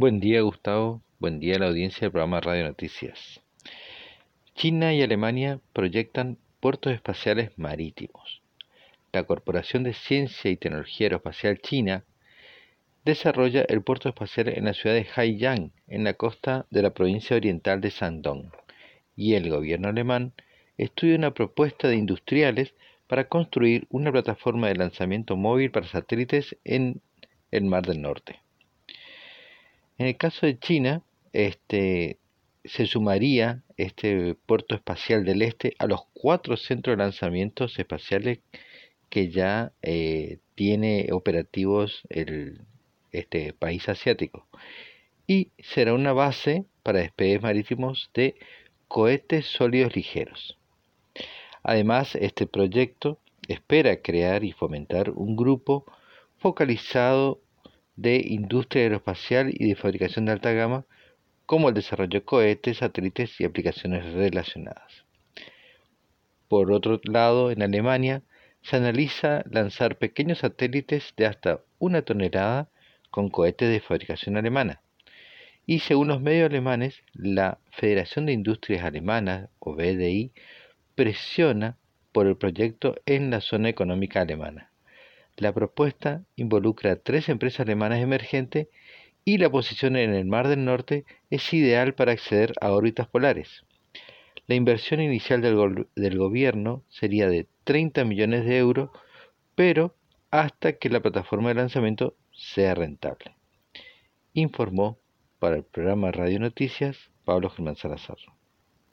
Buen día Gustavo, buen día a la audiencia del programa Radio Noticias. China y Alemania proyectan puertos espaciales marítimos. La Corporación de Ciencia y Tecnología Aeroespacial China desarrolla el puerto espacial en la ciudad de Haiyang, en la costa de la provincia oriental de Shandong, y el gobierno alemán estudia una propuesta de industriales para construir una plataforma de lanzamiento móvil para satélites en el Mar del Norte. En el caso de China, este, se sumaría este puerto espacial del este a los cuatro centros de lanzamientos espaciales que ya eh, tiene operativos el, este país asiático y será una base para despegues marítimos de cohetes sólidos ligeros. Además, este proyecto espera crear y fomentar un grupo focalizado de industria aeroespacial y de fabricación de alta gama, como el desarrollo de cohetes, satélites y aplicaciones relacionadas. Por otro lado, en Alemania se analiza lanzar pequeños satélites de hasta una tonelada con cohetes de fabricación alemana. Y según los medios alemanes, la Federación de Industrias Alemanas, o BDI, presiona por el proyecto en la zona económica alemana. La propuesta involucra tres empresas alemanas emergentes y la posición en el Mar del Norte es ideal para acceder a órbitas polares. La inversión inicial del, del gobierno sería de 30 millones de euros, pero hasta que la plataforma de lanzamiento sea rentable. Informó para el programa Radio Noticias Pablo Germán Salazar.